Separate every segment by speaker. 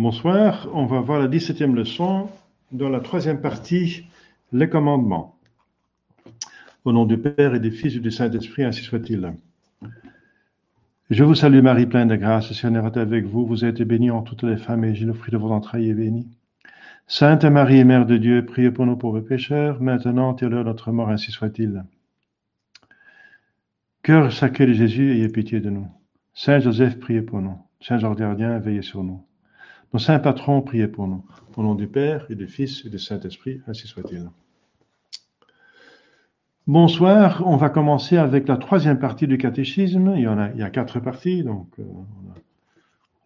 Speaker 1: Bonsoir, on va voir la 17e leçon dans la troisième partie, les commandements. Au nom du Père et du Fils et du Saint-Esprit, ainsi soit-il. Je vous salue Marie, pleine de grâce, le Seigneur est avec vous, vous êtes bénie en toutes les femmes et le fruit de vos entrailles est béni. Sainte Marie, Mère de Dieu, priez pour nous pauvres pécheurs, maintenant et à l'heure de notre mort, ainsi soit-il. Cœur sacré de Jésus, ayez pitié de nous. Saint Joseph, priez pour nous. Saint Georges Gardien, veillez sur nous. Nos saints patrons, priez pour nous. Au nom du Père et du Fils et du Saint-Esprit, ainsi soit-il. Bonsoir, on va commencer avec la troisième partie du catéchisme. Il y en a, quatre parties, donc euh,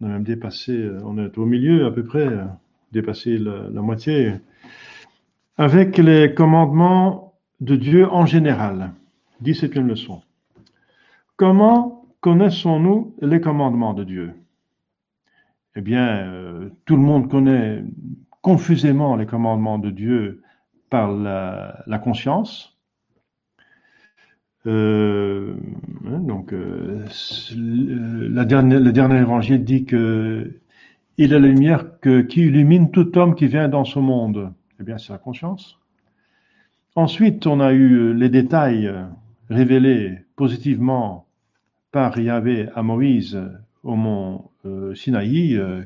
Speaker 1: on, a, même dépassé, euh, on est au milieu à peu près, euh, dépassé la, la moitié, avec les commandements de Dieu en général. 17e leçon. Comment connaissons-nous les commandements de Dieu? Eh bien, euh, tout le monde connaît confusément les commandements de Dieu par la, conscience. Euh, hein, donc, euh, le dernier évangile dit que il est la lumière qui illumine tout homme qui vient dans ce monde. Eh bien, c'est la conscience. Ensuite, on a eu les détails révélés positivement par Yahvé à Moïse au mont euh, Sinaï, euh,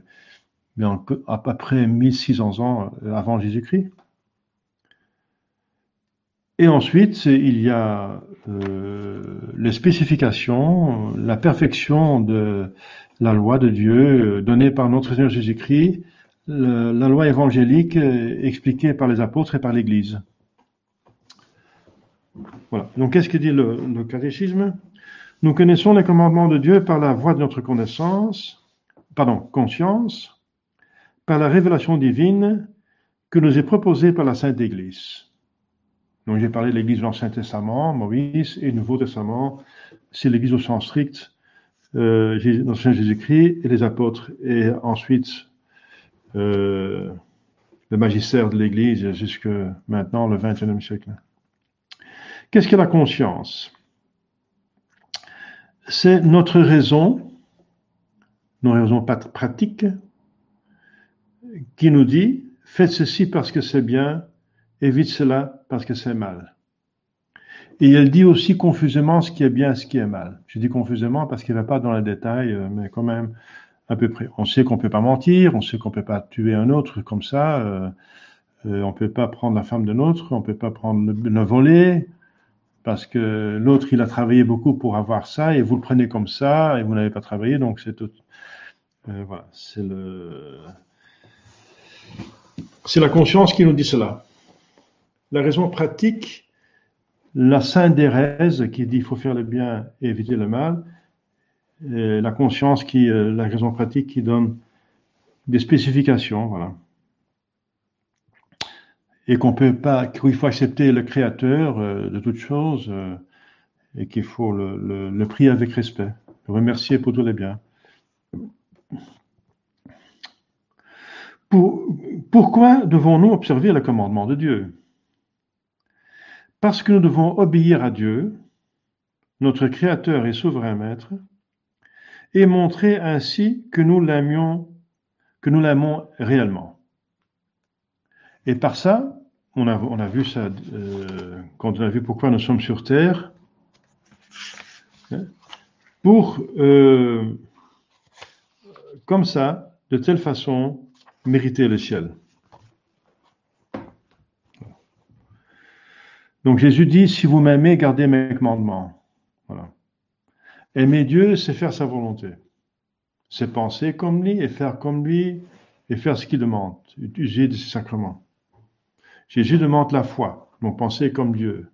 Speaker 1: mais à peu près 1600 ans euh, avant Jésus-Christ. Et ensuite, il y a les spécifications, la perfection de la loi de Dieu donnée par notre Seigneur Jésus-Christ, la loi évangélique expliquée par les apôtres et par l'Église. Voilà. Donc, qu'est-ce que dit le, le catéchisme? Nous connaissons les commandements de Dieu par la voie de notre connaissance, pardon, conscience par la révélation divine que nous est proposée par la Sainte Église. Donc j'ai parlé de l'Église de l'Ancien Testament, Moïse, et Nouveau Testament, c'est l'Église au sens strict, euh, l'Ancien Jésus-Christ et les apôtres, et ensuite euh, le magistère de l'Église jusque maintenant, le XXIe siècle. Qu'est-ce que la conscience? C'est notre raison nos raisons pratiques, qui nous dit faites ceci parce que c'est bien, évite cela parce que c'est mal. Et elle dit aussi confusément ce qui est bien ce qui est mal. Je dis confusément parce qu'il ne va pas dans les détails, euh, mais quand même à peu près. On sait qu'on ne peut pas mentir, on sait qu'on ne peut pas tuer un autre comme ça, euh, euh, on ne peut pas prendre la femme d'un autre, on ne peut pas prendre le, le voler, parce que l'autre il a travaillé beaucoup pour avoir ça et vous le prenez comme ça et vous n'avez pas travaillé, donc c'est tout, euh, voilà, c'est la conscience qui nous dit cela. La raison pratique, la Sainte Thérèse qui dit il faut faire le bien et éviter le mal, la conscience qui, euh, la raison pratique qui donne des spécifications, voilà. Et qu'on peut pas, qu'il faut accepter le Créateur euh, de toutes choses et qu'il faut le, le, prier avec respect, le remercier pour tous les biens. pourquoi devons-nous observer le commandement de Dieu? Parce que nous devons obéir à Dieu, notre Créateur et souverain Maître, et montrer ainsi que nous l'aimions, que nous l'aimons réellement. Et par ça, on a, vu ça euh, quand on a vu pourquoi nous sommes sur Terre, hein, pour, euh, comme ça, de telle façon, mériter le ciel. Donc Jésus dit, si vous m'aimez, gardez mes commandements. Aimer Dieu, c'est faire sa volonté. C'est penser comme lui et faire comme lui et faire ce qu'il demande, utiliser de ses sacrements. Jésus demande la foi, donc penser comme Dieu.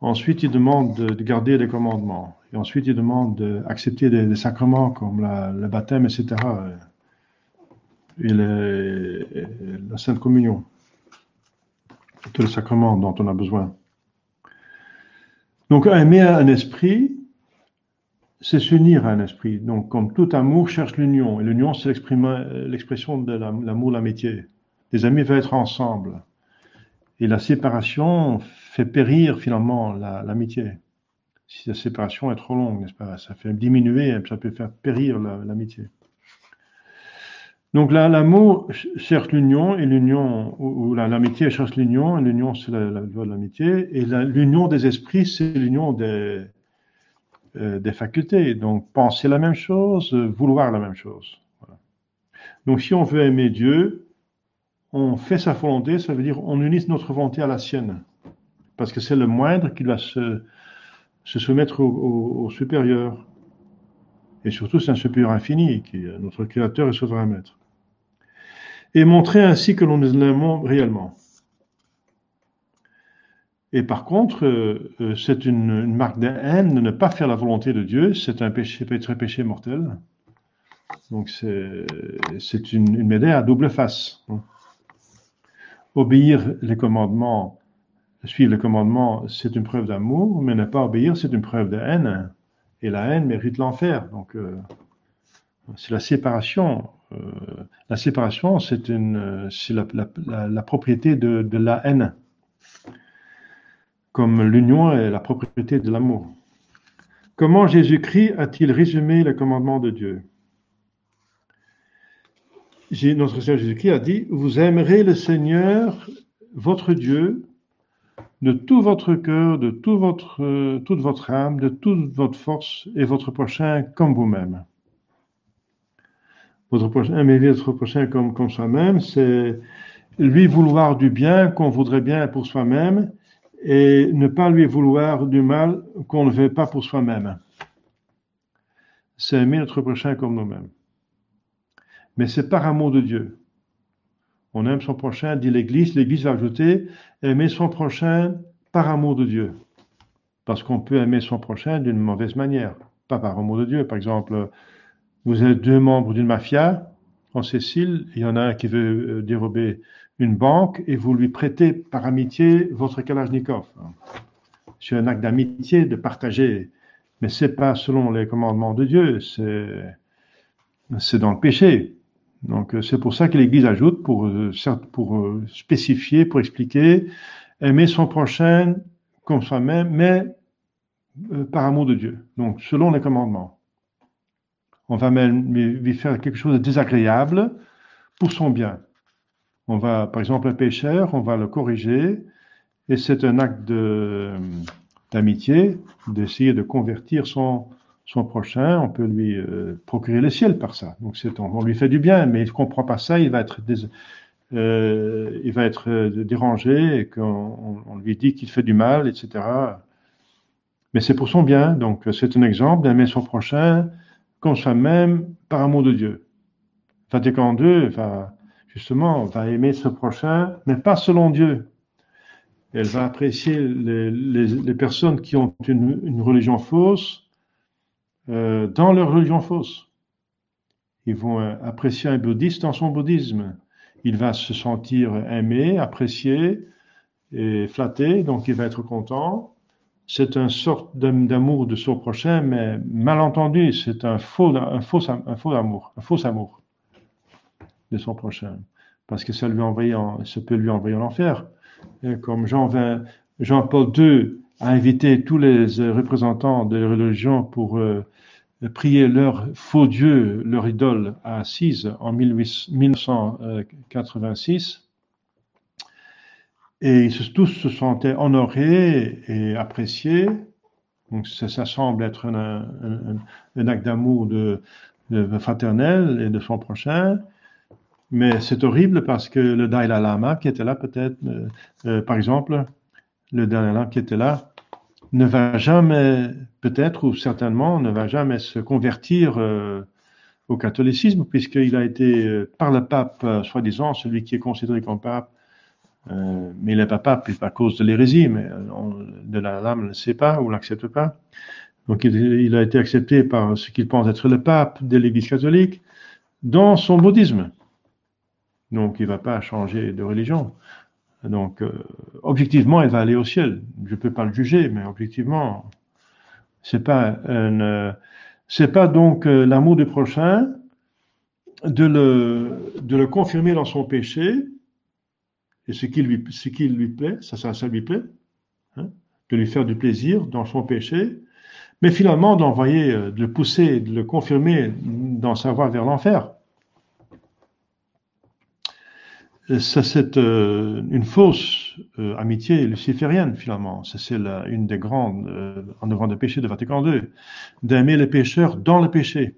Speaker 1: Ensuite, il demande de, garder les commandements. Et ensuite, il demande d'accepter des, sacrements comme le baptême, etc et la Sainte Communion, tous les sacrements dont on a besoin. Donc aimer un esprit, c'est s'unir à un esprit. Donc comme tout amour cherche l'union, et l'union c'est l'expression de l'amour, l'amitié. Les amis veulent être ensemble. Et la séparation fait périr finalement l'amitié. si la séparation est trop longue, n'est-ce pas? Ça fait diminuer, ça peut faire périr l'amitié. Donc là, l'amour cherche l'union et l'union, ou, l'amitié cherche l'union, l'union c'est la, loi de l'amitié, et l'union des esprits c'est l'union euh, des facultés. Donc penser la même chose, vouloir la même chose. Donc si on veut aimer Dieu, on fait sa volonté, ça veut dire on unit notre volonté à la sienne, parce que c'est le moindre qui va se, soumettre au, supérieur. Et surtout, c'est un supérieur infini, qui est notre Créateur et souverain Maître et montrer ainsi que l'on l'aimons réellement. Et par contre, euh, euh, c'est une, marque de haine de ne pas faire la volonté de Dieu. C'est un péché, un péché mortel. Donc c'est une médaille à double face. Obéir les commandements, suivre les commandements, c'est une preuve d'amour, mais ne pas obéir, c'est une preuve de haine. Et la haine mérite l'enfer. Donc euh, c'est la séparation euh, la séparation, c'est la, propriété de, la haine, comme l'union est la propriété de l'amour. Comment Jésus-Christ a-t-il résumé le commandement de Dieu? Notre Seigneur Jésus-Christ a dit, vous aimerez le Seigneur, votre Dieu, de tout votre cœur, de toute votre âme, de toute votre force et votre prochain comme vous-même aimer votre prochain comme, comme soi-même, c'est lui vouloir du bien qu'on voudrait bien pour soi-même et ne pas lui vouloir du mal qu'on ne veut pas pour soi-même. C'est aimer notre prochain comme nous-mêmes. Mais c'est par amour de Dieu. On aime son prochain, dit l'Église. L'Église va ajouter aimer son prochain par amour de Dieu. Parce qu'on peut aimer son prochain d'une mauvaise manière, pas par amour de Dieu. Par exemple, vous êtes deux membres d'une mafia en Sicile. Il y en a un qui veut euh, dérober une banque et vous lui prêtez par amitié votre Kalachnikov. C'est un acte d'amitié de partager, mais c'est pas selon les commandements de Dieu, c'est c'est dans le péché. Donc euh, c'est pour ça que l'Église ajoute pour euh, pour spécifier, pour expliquer, aimer son prochain comme soi-même, mais par amour de Dieu. Donc selon les commandements on va même lui faire quelque chose de désagréable pour son bien. On va, par exemple, un pécheur, on va le corriger, et c'est un acte d'amitié, d'essayer de convertir son, son prochain. On peut lui euh, procurer le ciel par ça. Donc, on, lui fait du bien, mais il ne comprend pas ça, il va être, euh, il va être euh, dérangé, et qu'on on lui dit qu'il fait du mal, etc. Mais c'est pour son bien. Donc, c'est un exemple d'aimer son prochain, comme soi-même par amour de Dieu. Vatican II va, justement, va aimer ce prochain, mais pas selon Dieu. Elle va apprécier les, personnes qui ont une, religion fausse euh, dans leur religion fausse. Ils vont euh, apprécier un bouddhiste dans son bouddhisme. Il va se sentir aimé, apprécié et flatté, donc il va être content c'est une sorte d'amour de son prochain, mais mal entendu, c'est un faux, un faux, amour, un faux amour de son prochain, parce que ça lui envoie en, ça peut lui envoyer en enfer. comme Jean, Jean Paul II a invité tous les représentants de religion pour euh, prier leur faux Dieu, leur idole à Assise en 1986 et tous se sentaient honorés et appréciés. Donc ça, semble être un, acte d'amour fraternel et de son prochain. Mais c'est horrible parce que le Dalai Lama qui était là peut-être, euh, euh, par exemple, le Dalai qui était là, ne va jamais, peut-être ou certainement, ne va jamais se convertir euh, au catholicisme puisqu'il a été, par le pape, soi-disant, celui qui est considéré comme pape, euh, mais il n'est pas pape à cause de l'hérésie, mais de la lame ne le sait pas ou l'accepte pas. Donc il, a été accepté par ce qu'il pense être le pape de l'Église catholique dans son bouddhisme. Donc il ne va pas changer de religion. Donc euh, objectivement, il va aller au ciel. Je ne peux pas le juger, mais objectivement, c'est pas euh, pas donc l'amour du prochain de le, confirmer dans son péché, et ce qui lui, plaît, ça, ça, lui plaît, hein, de lui faire du plaisir dans son péché, mais finalement d'envoyer, euh, de le pousser, de le confirmer dans sa voie vers l'enfer. C'est une fausse amitié luciférienne finalement. C'est une des grandes en devant des péchés de Vatican II, d'aimer les pécheurs dans le péché.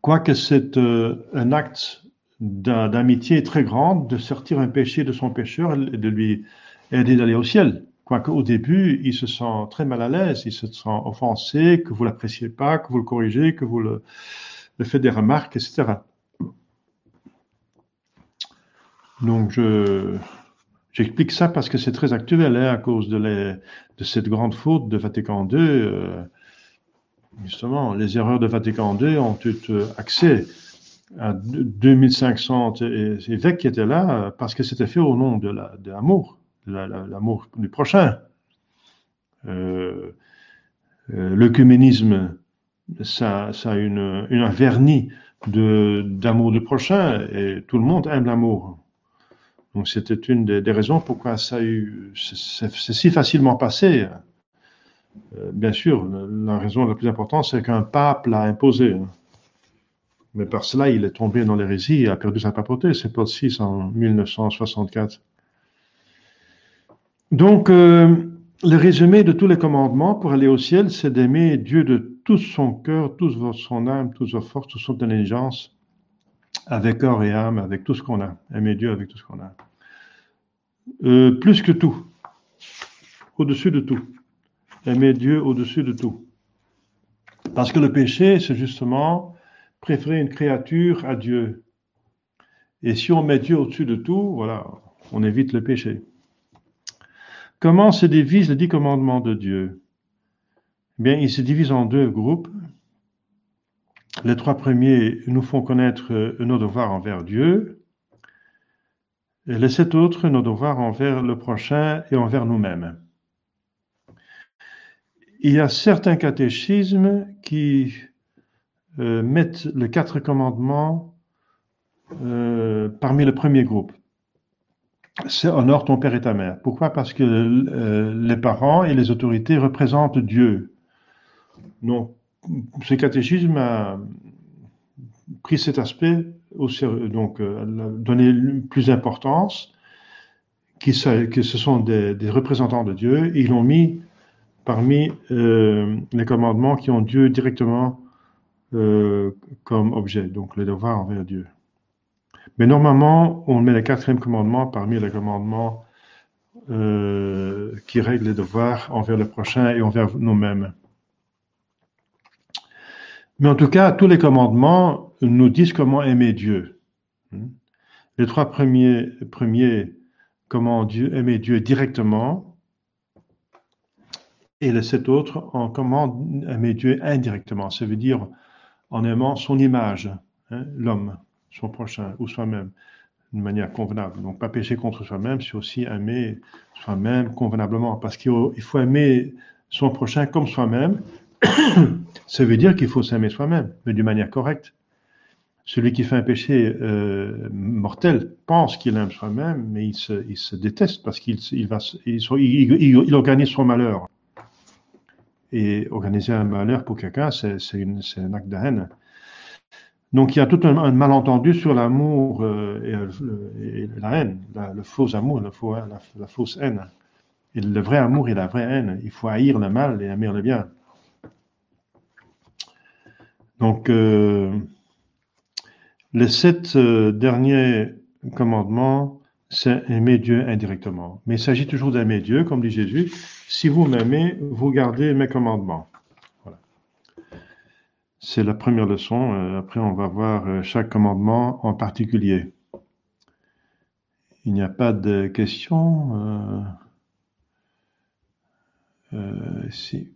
Speaker 1: Quoique c'est un acte d'amitié très grande de sortir un péché de son pécheur et de lui aider d'aller au ciel. Quoique au début, il se sent très mal à l'aise, il se sent offensé, que vous l'appréciez pas, que vous le corrigez, que vous le, faites des remarques, etc. Donc, je, j'explique ça parce que c'est très actuel, hein, à cause de, les, de, cette grande faute de Vatican II. Euh, justement, les erreurs de Vatican II ont eu accès à 2500 évêques qui étaient là parce que c'était fait au nom de l'amour l'amour du prochain. Euh, euh, L'œcuménisme, ça, ça a une, une, un vernis d'amour du prochain et tout le monde aime l'amour. Donc c'était une des, raisons pourquoi ça a eu, c'est si facilement passé. Euh, bien sûr, la raison la plus importante, c'est qu'un pape l'a imposé. Mais par cela, il est tombé dans l'hérésie et a perdu sa papauté. C'est Paul VI en 1964. Donc, euh, le résumé de tous les commandements pour aller au ciel, c'est d'aimer Dieu de tout son cœur, toute son âme, toute sa force, toute son intelligence, avec corps et âme, avec tout ce qu'on a. Aimer Dieu avec tout ce qu'on a. Euh, plus que tout, au-dessus de tout. Aimer Dieu au-dessus de tout. Parce que le péché, c'est justement préférer une créature à Dieu. Et si on met Dieu au-dessus de tout, voilà, on évite le péché. Comment se divisent les dix commandements de Dieu? Eh Bien, ils se divisent en deux groupes. Les trois premiers nous font connaître nos devoirs envers Dieu. Et les sept autres, nos devoirs envers le prochain et envers nous-mêmes. Il y a certains catéchismes qui euh, mettent les quatre commandements euh, parmi le premier groupe c'est honore ton père et ta mère. Pourquoi? Parce que euh, les parents et les autorités représentent Dieu. Donc, ce catéchisme a pris cet aspect au sérieux, donc euh, donné plus d'importance, que ce sont des, représentants de Dieu, et ils l'ont mis parmi euh, les commandements qui ont Dieu directement comme objet, donc les devoirs envers Dieu. Mais normalement, on met le quatrième commandement parmi les commandements euh, qui règlent les devoirs envers le prochain et envers nous-mêmes. Mais en tout cas, tous les commandements nous disent comment aimer Dieu. Les trois premiers, premiers comment Dieu, aimer Dieu directement, et les sept autres en comment aimer Dieu indirectement. Ça veut dire en aimant son image, hein, l'homme son prochain ou soi-même d'une manière convenable. Donc, pas pécher contre soi-même, c'est aussi aimer soi-même convenablement. Parce qu'il faut aimer son prochain comme soi-même. Ça veut dire qu'il faut s'aimer soi-même, mais d'une manière correcte. Celui qui fait un péché euh, mortel pense qu'il aime soi-même, mais il se, déteste parce qu'il il va, il, organise son malheur. Et organiser un malheur pour quelqu'un, c'est un acte de haine. Donc il y a tout un, malentendu sur l'amour euh, et, la haine, le faux amour, le faux, la, fausse haine. Et le vrai amour et la vraie haine. Il faut haïr le mal et aimer le bien. Donc euh, les sept euh, derniers commandements, c'est aimer Dieu indirectement. Mais il s'agit toujours d'aimer Dieu, comme dit Jésus. Si vous m'aimez, vous gardez mes commandements. C'est la première leçon. Euh, après, on va voir chaque commandement en particulier. Il n'y a pas de questions. Si.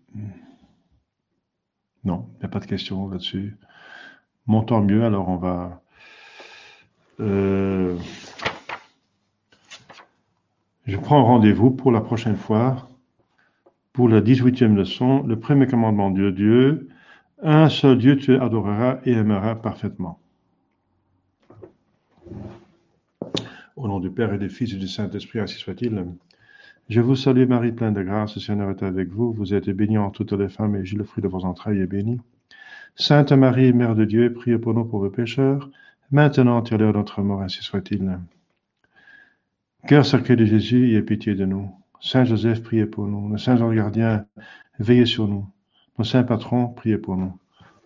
Speaker 1: Non, il n'y a pas de questions là-dessus. Tant mieux. Alors, on va. je prends rendez-vous pour la prochaine fois, pour la 18e leçon, le premier commandement de Dieu, un seul Dieu tu adoreras et aimeras parfaitement. Au nom du Père et du Fils et du Saint-Esprit, ainsi soit-il. Je vous salue Marie, pleine de grâce, le Seigneur est avec vous. Vous êtes bénie entre toutes les femmes et le fruit de vos entrailles, est béni. Sainte Marie, Mère de Dieu, priez pour nous pauvres pécheurs, maintenant et à l'heure de notre mort, ainsi soit-il. Cœur sacré de Jésus, ayez pitié de nous. Saint Joseph, priez pour nous. Le Saint Jean gardien, veillez sur nous. Nos saints patrons, priez pour nous.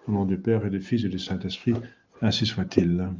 Speaker 1: Au nom du Père et du Fils et du Saint-Esprit, ainsi soit-il.